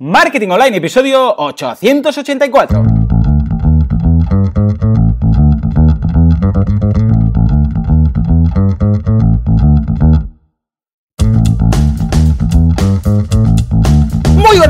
Marketing Online, episodio 884.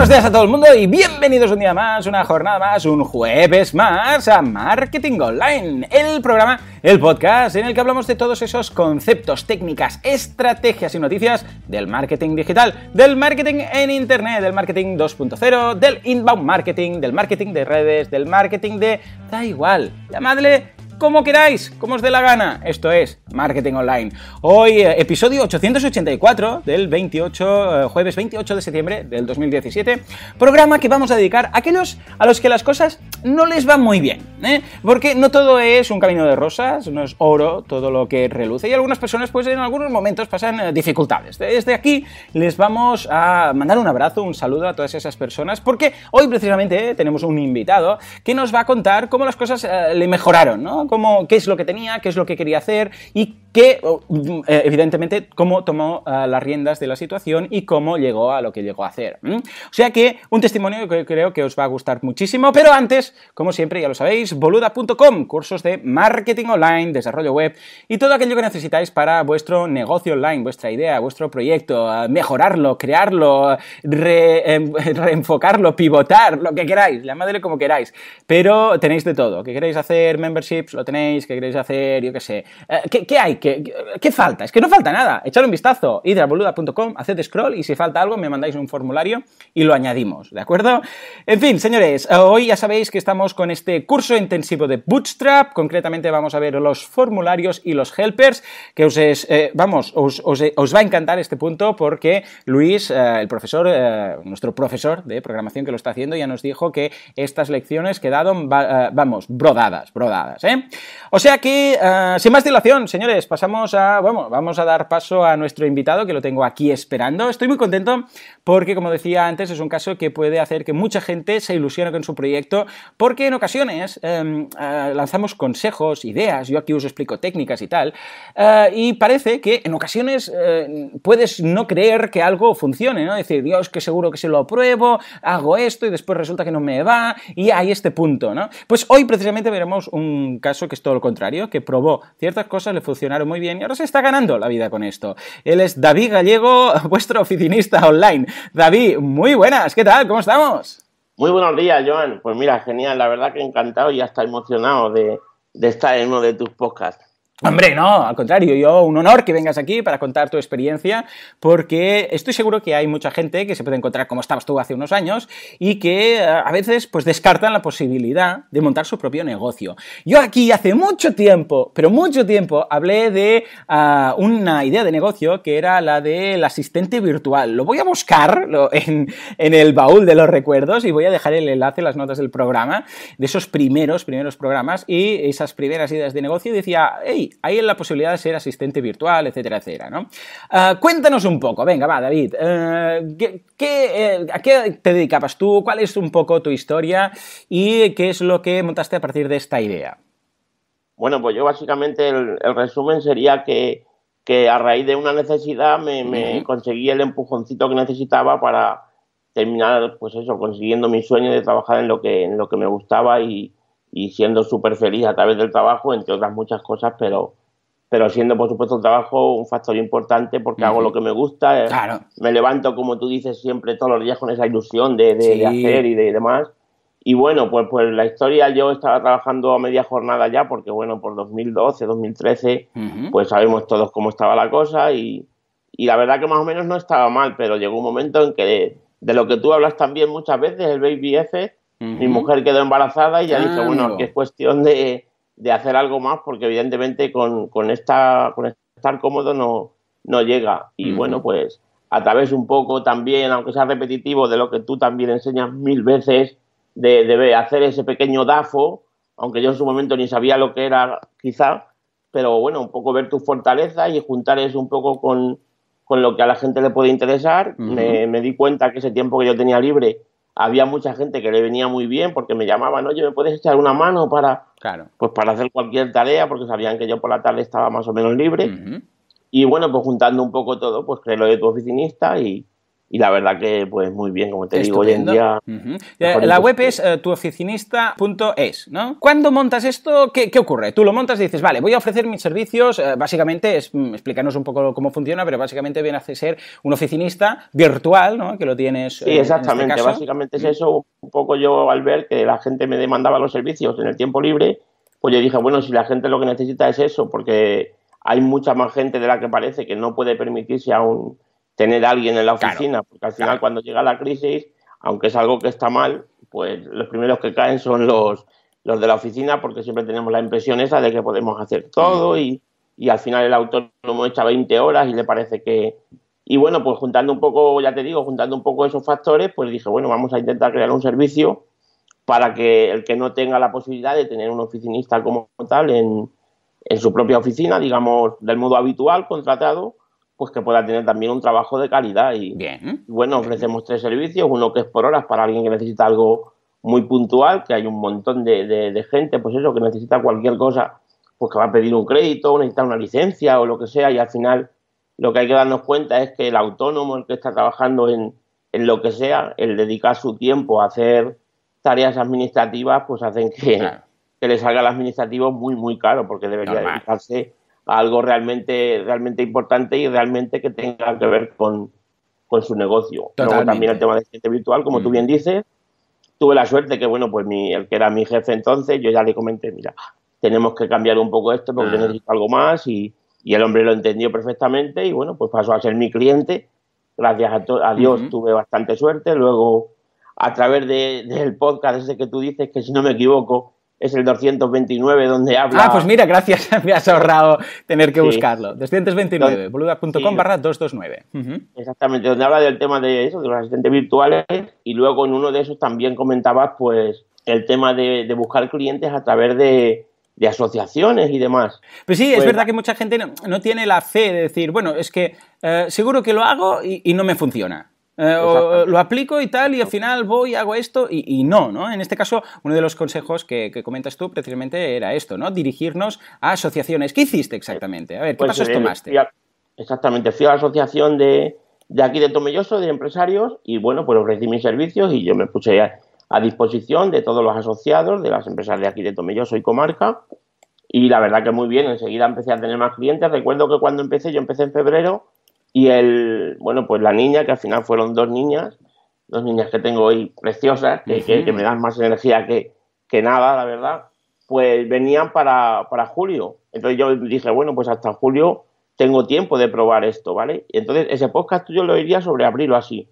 Buenos días a todo el mundo y bienvenidos un día más, una jornada más, un jueves más a Marketing Online, el programa, el podcast en el que hablamos de todos esos conceptos, técnicas, estrategias y noticias del marketing digital, del marketing en Internet, del marketing 2.0, del inbound marketing, del marketing de redes, del marketing de... da igual, llamadle como queráis, como os dé la gana. Esto es Marketing Online. Hoy, eh, episodio 884 del 28, eh, jueves 28 de septiembre del 2017. Programa que vamos a dedicar a aquellos a los que las cosas no les van muy bien. ¿eh? Porque no todo es un camino de rosas, no es oro todo lo que reluce. Y algunas personas, pues en algunos momentos pasan dificultades. Desde aquí les vamos a mandar un abrazo, un saludo a todas esas personas. Porque hoy precisamente tenemos un invitado que nos va a contar cómo las cosas le mejoraron, ¿no? Qué es lo que tenía, qué es lo que quería hacer y qué, mm, eh, evidentemente, cómo tomó eh, las riendas de la situación y cómo llegó a lo que llegó a hacer. O sea que un testimonio que creo que os va a gustar muchísimo, pero antes, como siempre, ya lo sabéis, boluda.com, cursos de marketing online, desarrollo web y todo aquello que necesitáis para vuestro negocio online, vuestra idea, vuestro proyecto, eh, mejorarlo, crearlo, em, reenfocarlo, pivotar, lo que queráis, llamadle como queráis, pero tenéis de todo, que queréis hacer memberships, lo tenéis, que queréis hacer, yo qué sé. Eh, ¿qué, hay? ¿Qué, falta? Es que no falta nada. Echad un vistazo, id a boluda.com, haced scroll y si falta algo me mandáis un formulario y lo añadimos, ¿de acuerdo? En fin, señores, hoy ya sabéis que estamos con este curso intensivo de Bootstrap. Concretamente vamos a ver los formularios y los helpers, que os es, eh, vamos, os, va a encantar este punto porque Luis, eh, el profesor, nuestro profesor de programación que lo está haciendo, ya nos dijo que estas lecciones quedaron, vamos, brodadas, brodadas, ¿eh? O sea que, eh, sin más dilación, señores, pasamos a, bueno, vamos a dar paso a nuestro invitado, que lo tengo aquí esperando. Estoy muy contento porque, como decía antes, es un caso que puede hacer que mucha gente se ilusione con su proyecto, porque en ocasiones em, eh, lanzamos consejos, ideas, yo aquí os explico técnicas y tal, eh, y parece que en ocasiones puedes no creer que algo funcione, ¿no? Decir, Dios, que seguro que se lo apruebo, hago esto y después resulta que no me va, y hay este punto, ¿no? Pues hoy precisamente veremos un caso que es todo lo contrario, que probó ciertas cosas, le funcionaron muy bien y ahora se está ganando la vida con esto. Él es David Gallego, vuestro oficinista online. David, muy buenas, ¿qué tal? ¿Cómo estamos? Muy buenos días, Joan. Pues mira, genial, la verdad que encantado y hasta emocionado de, de estar en uno de tus podcasts. Hombre, no, al contrario, yo un honor que vengas aquí para contar tu experiencia, porque estoy seguro que hay mucha gente que se puede encontrar como estabas tú hace unos años y que eh, a veces pues descartan la posibilidad de montar su propio negocio. Yo aquí hace mucho tiempo, pero mucho tiempo, hablé de ah, una idea de negocio que era la del asistente virtual. Lo voy a buscar en, el baúl de los recuerdos y voy a dejar el enlace en las notas del programa, de esos primeros, primeros programas y esas primeras ideas de negocio decía, hey, hay la posibilidad de ser asistente virtual, etcétera, etcétera, ¿no? Ah, cuéntanos un poco, venga, va, David, eh, eh, ¿a qué te dedicabas tú? ¿Cuál es un poco tu historia? ¿Y qué es lo que montaste a partir de esta idea? Bueno, pues yo básicamente el, resumen sería que, a raíz de una necesidad me, conseguí el empujoncito que necesitaba para terminar, pues eso, consiguiendo mi sueño de trabajar en lo que, en lo que me gustaba y, y siendo súper feliz a través del trabajo, entre otras muchas cosas, pero, pero siendo por supuesto el trabajo un factor importante porque hago lo que me gusta, eh, me levanto como tú dices siempre todos los días con esa ilusión de, de, hacer y de, demás. Y bueno, pues, pues la historia yo estaba trabajando a media jornada ya porque bueno, por 2012, 2013, pues sabemos todos cómo estaba la cosa y, y, la verdad que más o menos no estaba mal, pero llegó un momento en que de, de lo que tú hablas también muchas veces, el baby F, mi mujer quedó embarazada y ya dije, bueno, que es cuestión de, hacer algo más porque evidentemente con, esta, con estar cómodo no, no llega. Y bueno, pues a través un poco también, aunque sea repetitivo, de lo que tú también enseñas mil veces, de, de hacer ese pequeño DAFO, aunque yo en su momento ni sabía lo que era quizá, pero bueno, un poco ver tu fortaleza y juntar eso un poco con, lo que a la gente le puede interesar. me, me, di cuenta que ese tiempo que yo tenía libre había mucha gente que le venía muy bien porque me llamaban, oye, ¿me puedes echar una mano para, claro. pues para hacer cualquier tarea? Porque sabían que yo por la tarde estaba más o menos libre. Y bueno, pues juntando un poco todo, pues creé lo de tu oficinista y, y la verdad que pues muy bien, como te digo, hoy en día... La web es uh, tuoficinista.es, ¿no? Cuando montas esto, ¿qué, ocurre? Tú lo montas y dices, vale, voy a ofrecer mis servicios, eh, básicamente, es, mm, explícanos un poco cómo funciona, pero básicamente viene a ser un oficinista virtual, ¿no? Que lo tienes... Sí, exactamente, este básicamente es eso, un poco yo al ver que la gente me demandaba los servicios en el tiempo libre, pues yo dije, bueno, si la gente lo que necesita es eso, porque hay mucha más gente de la que parece que no puede permitirse aún tener a alguien en la oficina, porque al final cuando llega la crisis, aunque es algo que está mal, pues los primeros que caen son los, los de la oficina, porque siempre tenemos la impresión esa de que podemos hacer todo y, y al final el autónomo echa 20 horas y le parece que... Y bueno, pues juntando un poco, ya te digo, juntando un poco esos factores, pues dije, bueno, vamos a intentar crear un servicio para que el que no tenga la posibilidad de tener un oficinista como tal en, en su propia oficina, digamos, del modo habitual, contratado, pues que pueda tener también un trabajo de calidad. Y, Bien. bueno, ofrecemos tres servicios, uno que es por horas para alguien que necesita algo muy puntual, que hay un montón de, de, gente, pues eso, que necesita cualquier cosa, pues que va a pedir un crédito, necesita una licencia o lo que sea, y al final lo que hay que darnos cuenta es que el autónomo, el que está trabajando en, en lo que sea, el dedicar su tiempo a hacer tareas administrativas, pues hacen que, que le salga el administrativo muy, muy caro, porque debería dedicarse algo realmente, realmente importante y realmente que tenga que ver con, su negocio. Luego también el tema de cliente virtual, como tú mm. bien dices, tuve la suerte que, bueno, pues mi, el que era mi jefe entonces, yo ya le comenté, mira, tenemos que cambiar un poco esto porque ah. necesito algo más y, el hombre lo entendió perfectamente y, bueno, pues pasó a ser mi cliente. Gracias a, Dios tuve bastante suerte. Luego, a través del podcast ese que tú dices, que si no me equivoco, es el 229 donde habla... Ah, pues mira, gracias, me has ahorrado tener que buscarlo. 229, boluda.com barra 229. Exactamente, donde habla del tema de eso, de los asistentes virtuales y luego en uno de esos también comentabas pues el tema de, buscar clientes a través de, asociaciones y demás. Pues sí, es pues verdad que mucha gente no, tiene la fe de decir, bueno, es que eh, seguro que lo hago y no me funciona. Eh, lo aplico y tal, y al final voy, hago esto, y, no, ¿no? En este caso, uno de los consejos que, comentas tú precisamente era esto, ¿no? Dirigirnos a asociaciones. ¿Qué hiciste exactamente? A ver, ¿qué pues, pasos eh, tomaste? exactamente, fui a la asociación de, aquí de Tomelloso, de empresarios, y bueno, pues ofrecí mis servicios y yo me puse a, disposición de todos los asociados de las empresas de aquí de Tomelloso y comarca. Y la verdad que muy bien, enseguida empecé a tener más clientes. Recuerdo que cuando empecé, yo empecé en febrero, y el, bueno, pues la niña, que al final fueron dos niñas, dos niñas que tengo hoy preciosas, que, me dan más energía que, que, nada, la verdad, pues venían para, para julio. Entonces yo dije, bueno, pues hasta julio tengo tiempo de probar esto, ¿vale? Y entonces ese podcast yo lo iría sobre abril o así.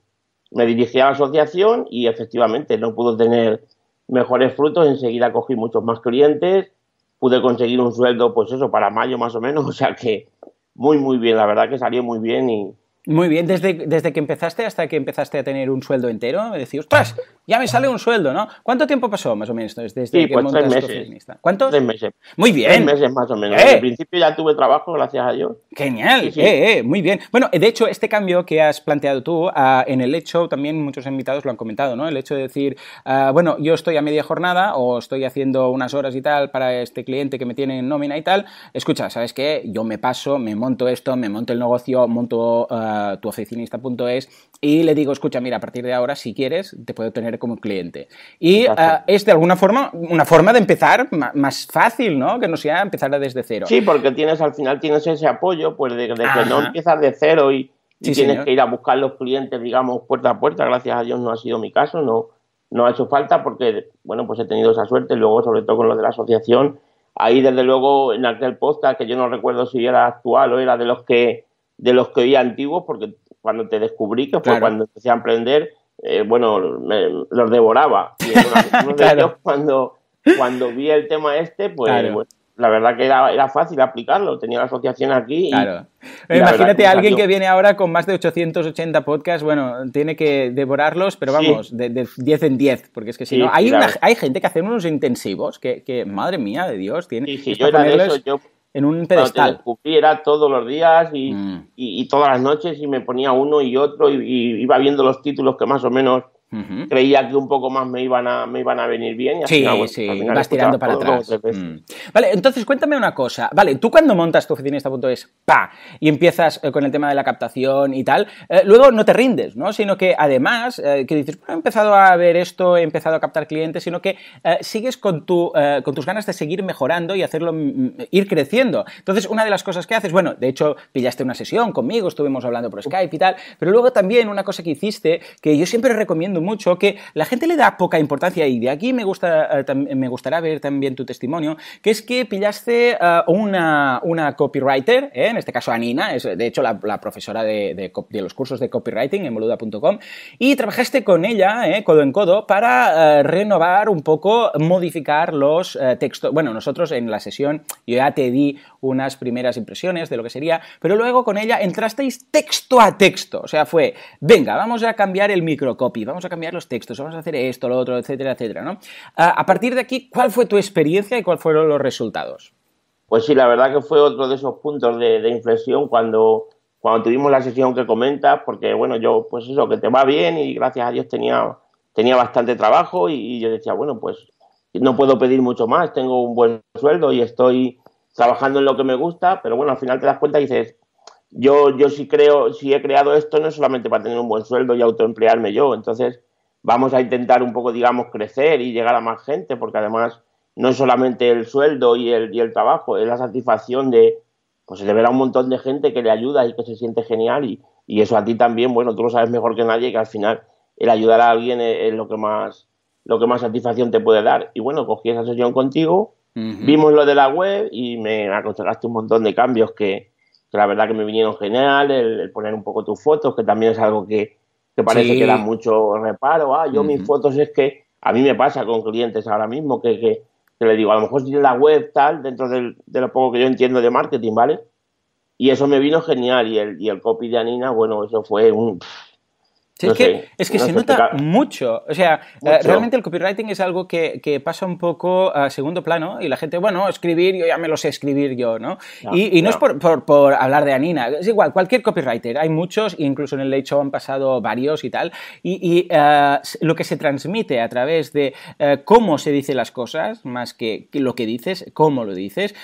Me dirigí a la asociación y efectivamente no pudo tener mejores frutos, enseguida cogí muchos más clientes, pude conseguir un sueldo, pues eso, para mayo más o menos, o sea que muy, muy bien. La verdad que salió muy bien y, muy bien, desde, desde que empezaste hasta que empezaste a tener un sueldo entero, me decís, ostras, ya me sale un sueldo, ¿no? ¿Cuánto tiempo pasó más o menos desde sí, que pues montas tres meses. ¿Cuántos? Tres meses. Muy bien. Tres meses más o menos. Eh. Al principio ya tuve trabajo, gracias a Dios. Genial, Eh, eh, muy bien. Bueno, de hecho, este cambio que has planteado tú ah, en el hecho, también muchos invitados lo han comentado, ¿no? El hecho de decir, ah, bueno, yo estoy a media jornada o estoy haciendo unas horas y tal para este cliente que me tiene en nómina y tal. Escucha, ¿sabes qué? Yo me paso, me monto esto, me monto el negocio, monto uh, tu oficinista es y le digo, escucha, mira, a partir de ahora, si quieres, te puedo tener como cliente. Y ah, es de alguna forma una forma de empezar más fácil, ¿no? Que no sea empezar desde cero. Sí, porque tienes al final tienes ese apoyo, pues de, que no empiezas de cero y, tienes que ir a buscar los clientes, digamos, puerta a puerta. Gracias a Dios no ha sido mi caso, no, no ha hecho falta porque, bueno, pues he tenido esa suerte. Luego, sobre todo con lo de la asociación, ahí desde luego en aquel podcast, que yo no recuerdo si era actual o era de los que de los que oía antiguos, porque cuando te descubrí, que fue cuando empecé a emprender, eh, bueno, los devoraba. Y cuando, cuando vi el tema este, pues, la verdad que era, era, fácil aplicarlo. Tenía la asociación aquí. claro. Imagínate a alguien que viene ahora con más de 880 podcasts, bueno, tiene que devorarlos, pero vamos, de, 10 en 10, porque es que si no, hay, hay gente que hace unos intensivos que, que, madre mía de Dios, tiene. Sí, sí, yo era de eso, yo en un pedestal. era todos los días mm. y, y, todas las noches y me ponía uno y otro y, iba viendo los títulos que más o menos creía que un poco más me iban a, me iban a venir bien. Y sí, sí, vas tirando para atrás. Mm. Vale, entonces cuéntame una cosa. Vale, tú cuando montas tu oficinista.es, pa, y empiezas eh, con el tema de la captación y tal, eh, luego no te rindes, ¿no? Sino que además, eh, que dices, he empezado a ver esto, he empezado a captar clientes, sino que sigues con, tu, con tus ganas de seguir mejorando y hacerlo, mm, ir creciendo. Entonces, una de las cosas que haces, bueno, de hecho, pillaste una sesión conmigo, estuvimos hablando por Skype y tal, pero luego también una cosa que hiciste, que yo siempre recomiendo mucho, que la gente le da poca importancia y de aquí me, gusta, me gustará ver también tu testimonio, que es que pillaste una, una copywriter, ¿eh? en este caso Anina, es de hecho la, profesora de, los cursos de copywriting en boluda.com, y trabajaste con ella, eh, codo en codo, para eh, renovar un poco, modificar los textos. Bueno, nosotros en la sesión yo ya te di unas primeras impresiones de lo que sería, pero luego con ella entrasteis texto a texto, o sea, fue, venga, vamos a cambiar el microcopy, vamos a cambiar los textos, vamos a hacer esto, lo otro, etcétera, etcétera, ¿no? a partir de aquí, ¿cuál fue tu experiencia y cuáles fueron los resultados? Pues sí, la verdad que fue otro de esos puntos de, inflexión cuando, cuando tuvimos la sesión que comentas, porque bueno, yo, pues eso, que te va bien y gracias a Dios tenía, tenía bastante trabajo y, yo decía, bueno, pues no puedo pedir mucho más, tengo un buen sueldo y estoy trabajando en lo que me gusta, pero bueno, al final te das cuenta y dices, yo, yo sí creo, si he creado esto no es solamente para tener un buen sueldo y autoemplearme yo, entonces vamos a intentar un poco, digamos, crecer y llegar a más gente, porque además no es solamente el sueldo y el, y el trabajo, es la satisfacción de, pues de ver a un montón de gente que le ayuda y que se siente genial y, eso a ti también, bueno, tú lo sabes mejor que nadie que al final el ayudar a alguien es, lo que más lo que más satisfacción te puede dar. Y bueno, cogí esa sesión contigo, vimos lo de la web y me aconsejaste un montón de cambios que, la verdad que me vinieron genial, el, poner un poco tus fotos, que también es algo que, parece que da mucho reparo. Ah, yo mis fotos es que a mí me pasa con clientes ahora mismo que, que le digo, a lo mejor tiene la web tal, dentro de lo poco que yo entiendo de marketing, ¿vale? Y eso me vino genial. Y el, y el copy de Anina, bueno, eso fue un es, que, es que se nota mucho. O sea, eh, realmente el copywriting es algo que, pasa un poco a segundo plano y la gente, bueno, escribir, yo ya me lo sé escribir yo, ¿no? y, no es por, hablar de Anina, es igual, cualquier copywriter, hay muchos, incluso en el Late Show han pasado varios y tal, y, eh, lo que se transmite a través de eh, cómo se dicen las cosas, más que lo que dices, cómo lo dices,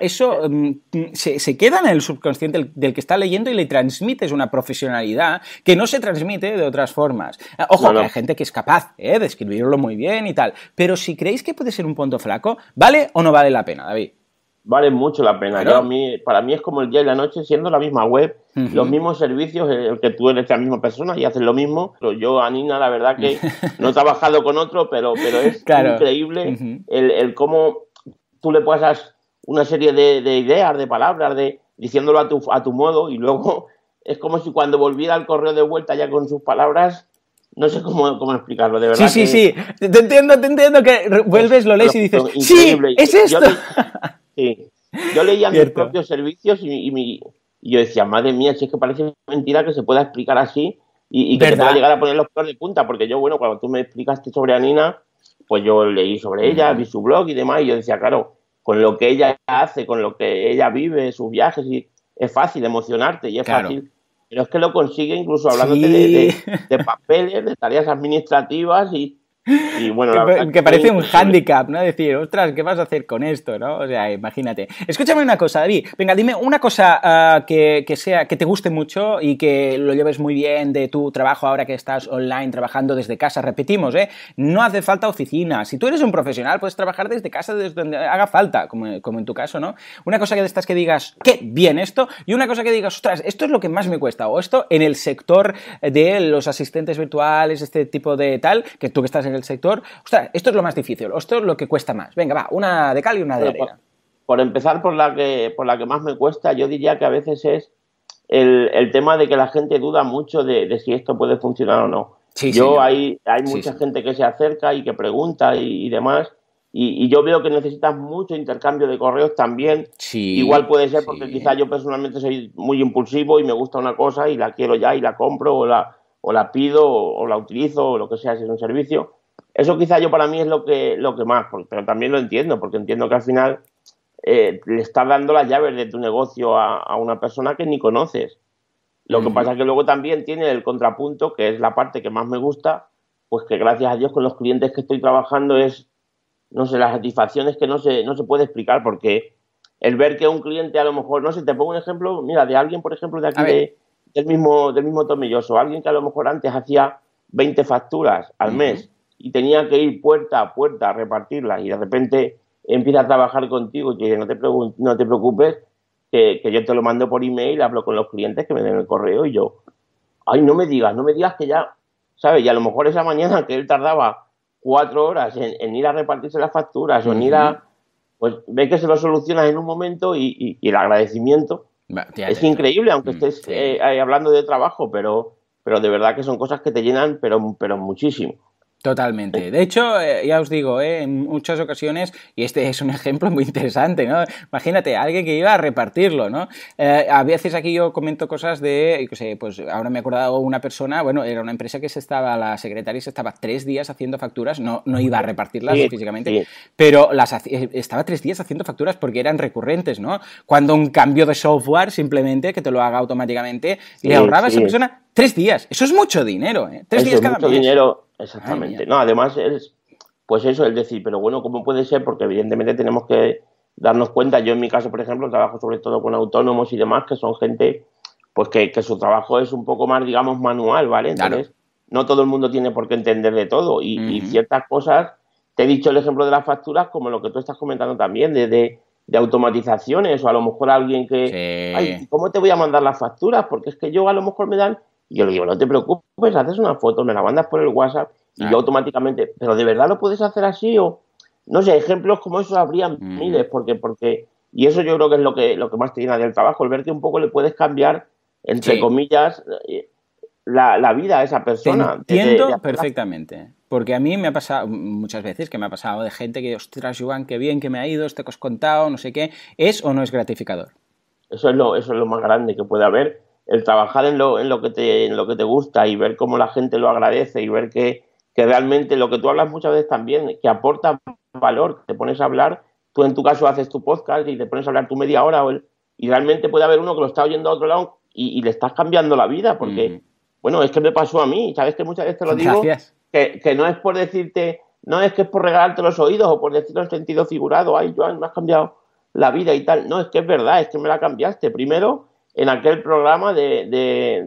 eso mm, se, queda en el subconsciente del, del que está leyendo y le transmites una profesionalidad que no se transmite de otras formas. Ah, ojo, que hay gente que es capaz ¿eh? de escribirlo muy bien y tal. Pero si creéis que puede ser un punto flaco, ¿vale o no vale la pena, David? Vale mucho la pena. para mí es como el día y la noche, siendo la misma web, los mismos servicios, el que tú eres la misma persona y haces lo mismo. Pero yo, Anina, la verdad que no he trabajado con otro, pero, pero es increíble el, cómo tú le pasas una serie de, de, ideas, de palabras, de diciéndolo a tu, a tu modo y luego es como si cuando volviera al correo de vuelta ya con sus palabras, no sé cómo, cómo explicarlo, de verdad. Sí, sí, sí, te entiendo, te entiendo que vuelves, lo lees y dices, sí, es esto. Yo, sí, yo leía mis propios servicios y, yo decía, madre mía, si es que parece mentira que se pueda explicar así y, que se pueda llegar a poner los pelos de punta, porque yo, bueno, cuando tú me explicaste sobre Anina, pues yo leí sobre ella, vi su blog y demás, y yo decía, claro, con lo que ella hace, con lo que ella vive, sus viajes y es fácil emocionarte y es fácil, pero es que lo consigue incluso hablándote de, papeles, de tareas administrativas y, bueno, que, parece un hándicap, ¿no? Decir, ostras, ¿qué vas a hacer con esto, no? O sea, imagínate. Escúchame una cosa, David. Venga, dime una cosa ah, que, sea, que te guste mucho y que lo lleves muy bien de tu trabajo ahora que estás online trabajando desde casa. Repetimos, ¿eh? No hace falta oficina. Si tú eres un profesional, puedes trabajar desde casa, desde donde haga falta, como, como en tu caso, ¿no? Una cosa que de estas que digas, qué bien esto, y una cosa que digas, ostras, esto es lo que más me cuesta, o esto en el sector de los asistentes virtuales, este tipo de tal, que tú que estás en el sector, ostras, esto es lo más difícil, esto es lo que cuesta más. Venga, va, una de cal y una de arena. Por, empezar por la, que, por la que más me cuesta, yo diría que a veces es el, tema de que la gente duda mucho de, si esto puede funcionar o no. yo hay, hay mucha gente que se acerca y que pregunta y, demás. Y, yo veo que necesitas mucho intercambio de correos también. Igual puede ser porque quizá yo personalmente soy muy impulsivo y me gusta una cosa y la quiero ya y la compro o la, o la pido o, la utilizo o lo que sea si es un servicio. Eso quizá yo para mí es lo que, lo que más, pero también lo entiendo, porque entiendo que al final eh, le estás dando las llaves de tu negocio a, una persona que ni conoces. Lo que pasa es que luego también tiene el contrapunto, que es la parte que más me gusta, pues que gracias a Dios con los clientes que estoy trabajando es, no sé, las satisfacciones que no se, no se puede explicar, porque el ver que un cliente a lo mejor, no sé, te pongo un ejemplo, mira, de alguien, por ejemplo, de aquí del mismo, del mismo tomilloso, alguien que a lo mejor antes hacía 20 facturas al mes y tenía que ir puerta a puerta a repartirlas y de repente empieza a trabajar contigo y te dice, no te, no te preocupes, que, yo te lo mando por email, hablo con los clientes que me den el correo y yo, ay, no me digas, no me digas que ya, ¿sabes? Y a lo mejor esa mañana que él tardaba cuatro horas en, ir a repartirse las facturas o en ir a, pues ve que se lo solucionas en un momento y, el agradecimiento es increíble, aunque mm, estés eh, hablando de trabajo, pero, pero de verdad que son cosas que te llenan, pero, pero muchísimo. Totalmente. De hecho, eh, ya os digo, eh, en muchas ocasiones, y este es un ejemplo muy interesante, ¿no? Imagínate, alguien que iba a repartirlo, ¿no? Eh, a veces aquí yo comento cosas de, no sé, pues ahora me he acordado una persona, bueno, era una empresa que se estaba, la secretaria se estaba tres días haciendo facturas, no, no iba a repartirlas físicamente, pero las estaba tres días haciendo facturas porque eran recurrentes, ¿no? Cuando un cambio de software simplemente que te lo haga automáticamente, le ahorraba a esa persona tres días. Eso es mucho dinero, ¿eh? Tres días cada mucho dinero Exactamente. no, además es, pues eso, es decir, pero bueno, ¿cómo puede ser? Porque evidentemente tenemos que darnos cuenta, yo en mi caso, por ejemplo, trabajo sobre todo con autónomos y demás, que son gente, pues que, su trabajo es un poco más, digamos, manual, ¿vale? Entonces, no todo el mundo tiene por qué entender de todo y, ciertas cosas, te he dicho el ejemplo de las facturas, como lo que tú estás comentando también, de, de, automatizaciones o a lo mejor alguien que, ay, ¿cómo te voy a mandar las facturas? Porque es que yo a lo mejor me dan y yo le digo, no te preocupes, haces una foto, me la mandas por el WhatsApp y yo automáticamente, pero de verdad lo puedes hacer así o no sé, ejemplos como esos habrían miles, porque, porque, y eso yo creo que es lo que, lo que más te llena del trabajo, el ver que un poco le puedes cambiar, entre comillas, eh, la, vida a esa persona. entiendo perfectamente. Porque a mí me ha pasado muchas veces que me ha pasado de gente que, ostras, Joan, qué bien que me ha ido, este que os contado, no sé qué. ¿Es o no es gratificador? Eso es lo, eso es lo más grande que puede haber el trabajar en lo, en lo, que te, en lo que te gusta y ver cómo la gente lo agradece y ver que, que realmente lo que tú hablas muchas veces también, que aporta valor, te pones a hablar, tú en tu caso haces tu podcast y te pones a hablar tu media hora o y realmente puede haber uno que lo está oyendo a otro lado y, le estás cambiando la vida porque, bueno, es que me pasó a mí, sabes que muchas veces te lo digo, que, que, no es por decirte, no es que es por regalarte los oídos o por decirlo en sentido figurado, ay, Joan, me has cambiado la vida y tal, no, es que es verdad, es que me la cambiaste, primero en aquel programa de,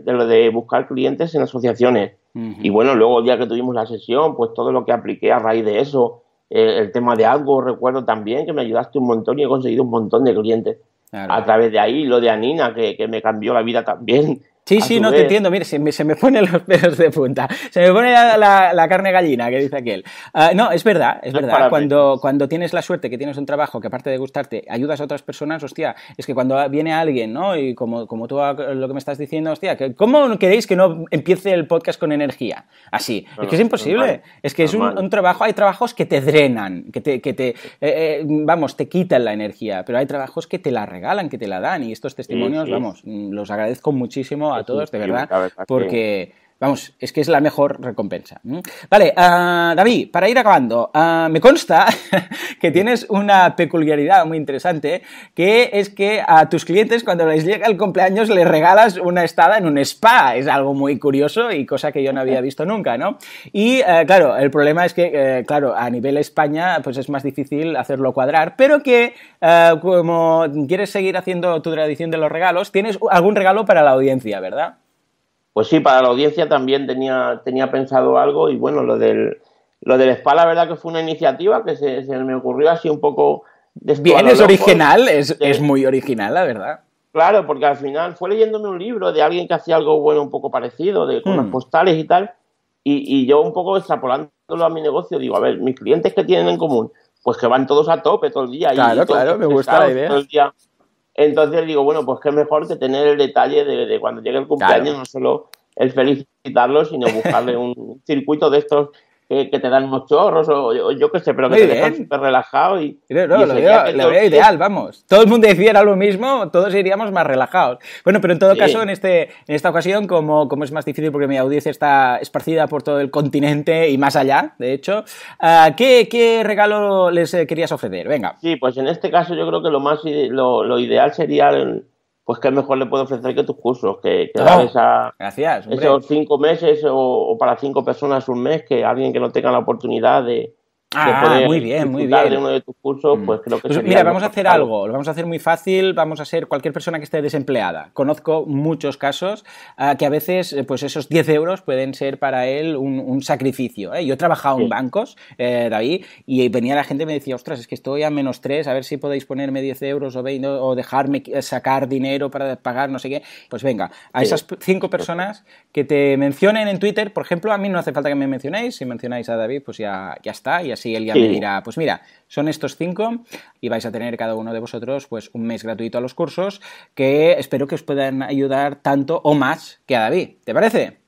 de, lo de buscar clientes en asociaciones. Y bueno, luego el día que tuvimos la sesión, pues todo lo que apliqué a raíz de eso, eh, el tema de algo, recuerdo también que me ayudaste un montón y he conseguido un montón de clientes. A través de ahí, lo de Anina, que, que me cambió la vida también. Sí, sí, no te entiendo. Mire, se me, se me ponen los pelos de punta. Se me pone la, carne gallina, que dice aquel. Ah, no, es verdad, es verdad. Cuando, cuando tienes la suerte que tienes un trabajo que aparte de gustarte, ayudas a otras personas, hostia, es que cuando viene alguien, ¿no? Y como, como tú lo que me estás diciendo, hostia, ¿cómo queréis que no empiece el podcast con energía? Así. es que es imposible. es que es un, trabajo, hay trabajos que te drenan, que te, que te eh, eh, vamos, te quitan la energía, pero hay trabajos que te la regalan, que te la dan. Y estos testimonios, vamos, los agradezco muchísimo a todos, de verdad, porque, vamos, es que es la mejor recompensa. Vale, uh, David, para ir acabando, uh, me consta que tienes una peculiaridad muy interesante, que es que a tus clientes cuando les llega el cumpleaños les regalas una estada en un spa. Es algo muy curioso y cosa que yo no había visto nunca, ¿no? Y uh, claro, el problema es que, claro, a nivel España, pues es más difícil hacerlo cuadrar, pero que como quieres seguir haciendo tu tradición de los regalos, tienes algún regalo para la audiencia, ¿verdad? Pues sí, para la audiencia también tenía, tenía pensado algo y bueno, lo del, lo del spa la verdad que fue una iniciativa que se, me ocurrió así un poco... Bien, es original, es, es muy original, la verdad. Claro, porque al final fue leyéndome un libro de alguien que hacía algo bueno un poco parecido, de con las hmm. postales y tal, y, y, yo un poco extrapolándolo a mi negocio, digo, a ver, mis clientes que tienen en común, pues que van todos a tope todo el día. Claro, claro, me gusta la idea. Entonces digo, bueno, pues qué mejor que tener el detalle de, cuando llegue el cumpleaños, no solo el felicitarlo, sino buscarle un circuito de estos que, te dan unos chorros o, yo qué sé, pero que te dejan súper relajado y, no, lo, veo, ideal, vamos. Todo el mundo hiciera lo mismo, todos iríamos más relajados. Bueno, pero en todo caso, en, este, en esta ocasión, como, como es más difícil porque mi audiencia está esparcida por todo el continente y más allá, de hecho, ah, ¿qué, ¿qué, regalo les eh, querías ofrecer? Venga. Sí, pues en este caso yo creo que lo más lo, lo ideal sería pues qué mejor le puedo ofrecer que tus cursos, que, que dar esa, gracias, esos cinco meses o, para cinco personas un mes, que alguien que no tenga la oportunidad de, Ah, muy bien, muy bien. de uno de tus cursos, pues creo que pues Mira, vamos a hacer algo, lo vamos a hacer muy fácil, vamos a ser cualquier persona que esté desempleada. Conozco muchos casos ah, que a veces, eh, pues esos 10 euros pueden ser para él un, sacrificio. ¿eh? Yo he trabajado en bancos, eh, David, y venía la gente y me decía, ostras, es que estoy a menos 3, a ver si podéis ponerme 10 euros o, 20, o dejarme sacar dinero para pagar no sé qué. Pues venga, a esas cinco personas que te mencionen en Twitter, por ejemplo, a mí no hace falta que me mencionéis, si mencionáis a David, pues ya, ya está, y así él ya me dirá, pues mira, son estos cinco y vais a tener cada uno de vosotros pues un mes gratuito a los cursos que espero que os puedan ayudar tanto o más que a David. ¿Te parece?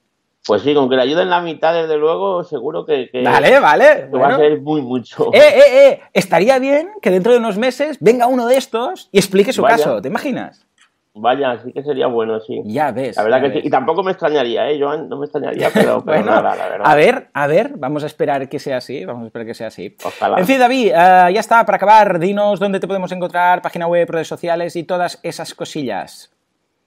Pues sí, con que le ayuden la mitad, desde luego, seguro que, vale, vale. va a ser muy mucho. Eh, eh, eh. Estaría bien que dentro de unos meses venga uno de estos y explique su caso. ¿Te imaginas? Vaya, sí que sería bueno, sí. Ya ves. La verdad que sí. Y tampoco me extrañaría, ¿eh, Joan? No me extrañaría, pero, nada, la verdad. A ver, a ver, vamos a esperar que sea así. Vamos a esperar que sea así. Ojalá. En fin, David, eh, ya está, para acabar, dinos dónde te podemos encontrar, página web, redes sociales y todas esas cosillas.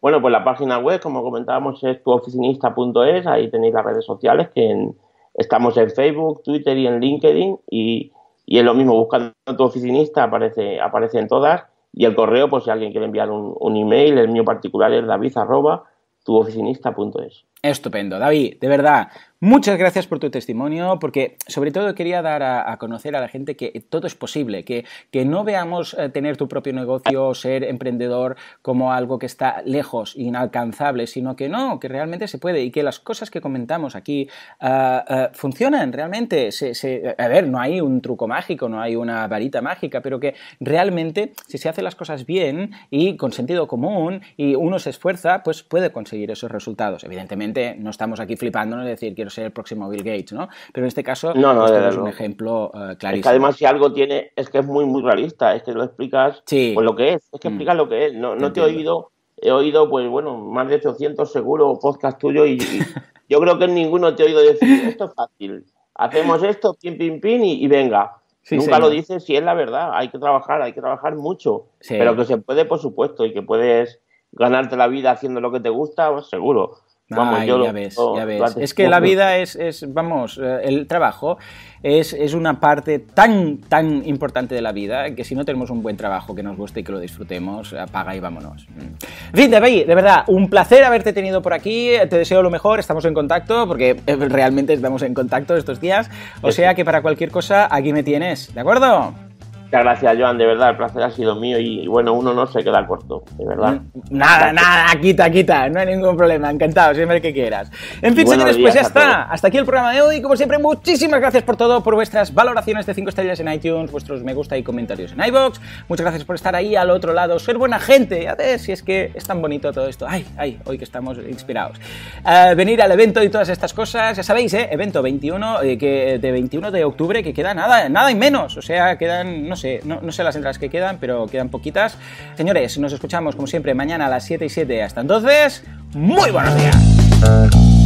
Bueno, pues la página web, como comentábamos, es tuoficinista.es. Ahí tenéis las redes sociales, que estamos en Facebook, Twitter y en LinkedIn. Y, y es lo mismo, buscando tu oficinista, aparece, aparece en todas. Y el correo, pues si alguien quiere enviar un, un email, el mío particular es david arroba tuoficinista.es. Estupendo, David, de verdad, Muchas gracias por tu testimonio, porque sobre todo quería dar a, conocer a la gente que todo es posible, que, que no veamos eh, tener tu propio negocio, ser emprendedor como algo que está lejos, inalcanzable, sino que no, que realmente se puede y que las cosas que comentamos aquí ah, ah, funcionan realmente. Se, a ver, no hay un truco mágico, no hay una varita mágica, pero que realmente si se hacen las cosas bien y con sentido común y uno se esfuerza, pues puede conseguir esos resultados. Evidentemente, no estamos aquí flipando, no es decir, quiero ser el próximo Bill Gates, ¿no? Pero en este caso no, es un ejemplo uh, clarísimo. Es que además si algo tiene, es que es muy, muy realista, es que lo explicas pues lo que es, es que mm. explicas lo que es. No, no te, he oído, he oído, pues bueno, más de 800 seguro podcast tuyo y, yo creo que ninguno te he oído decir, esto es fácil, hacemos esto, pim, pim, pim y, venga. Nunca lo dices si es la verdad, hay que trabajar, hay que trabajar mucho, pero que se puede, por supuesto, y que puedes ganarte la vida haciendo lo que te gusta, pues seguro. Vamos, ya ves, ya ves. Es que la vida es, es vamos, eh, el trabajo es, es, una parte tan, tan importante de la vida que si no tenemos un buen trabajo que nos guste y que lo disfrutemos, apaga y vámonos. Mm. En fin, David, de verdad, un placer haberte tenido por aquí, te deseo lo mejor, estamos en contacto, porque eh, realmente estamos en contacto estos días, o sea que para cualquier cosa aquí me tienes, ¿de acuerdo? Muchas gracias, Joan, de verdad, el placer ha sido mío y, bueno, uno no se queda corto, de verdad. Nada, nada, quita, quita, no hay ningún problema, encantado, siempre que quieras. En fin, señores, pues ya está, hasta aquí el programa de hoy, como siempre, muchísimas gracias por todo, por vuestras valoraciones de 5 estrellas en iTunes, vuestros me gusta y comentarios en iBox, muchas gracias por estar ahí al otro lado, ser buena gente, a ver si es que es tan bonito todo esto, ay, ay, hoy que estamos inspirados. Uh, venir al evento y todas estas cosas, ya sabéis, ¿eh? evento 21, eh, que, de 21 de octubre, que queda nada, nada y menos, o sea, quedan, no sé, no, sé las entradas que quedan, pero quedan poquitas. Señores, nos escuchamos como siempre mañana a las 7 y 7. Hasta entonces, muy buenos días.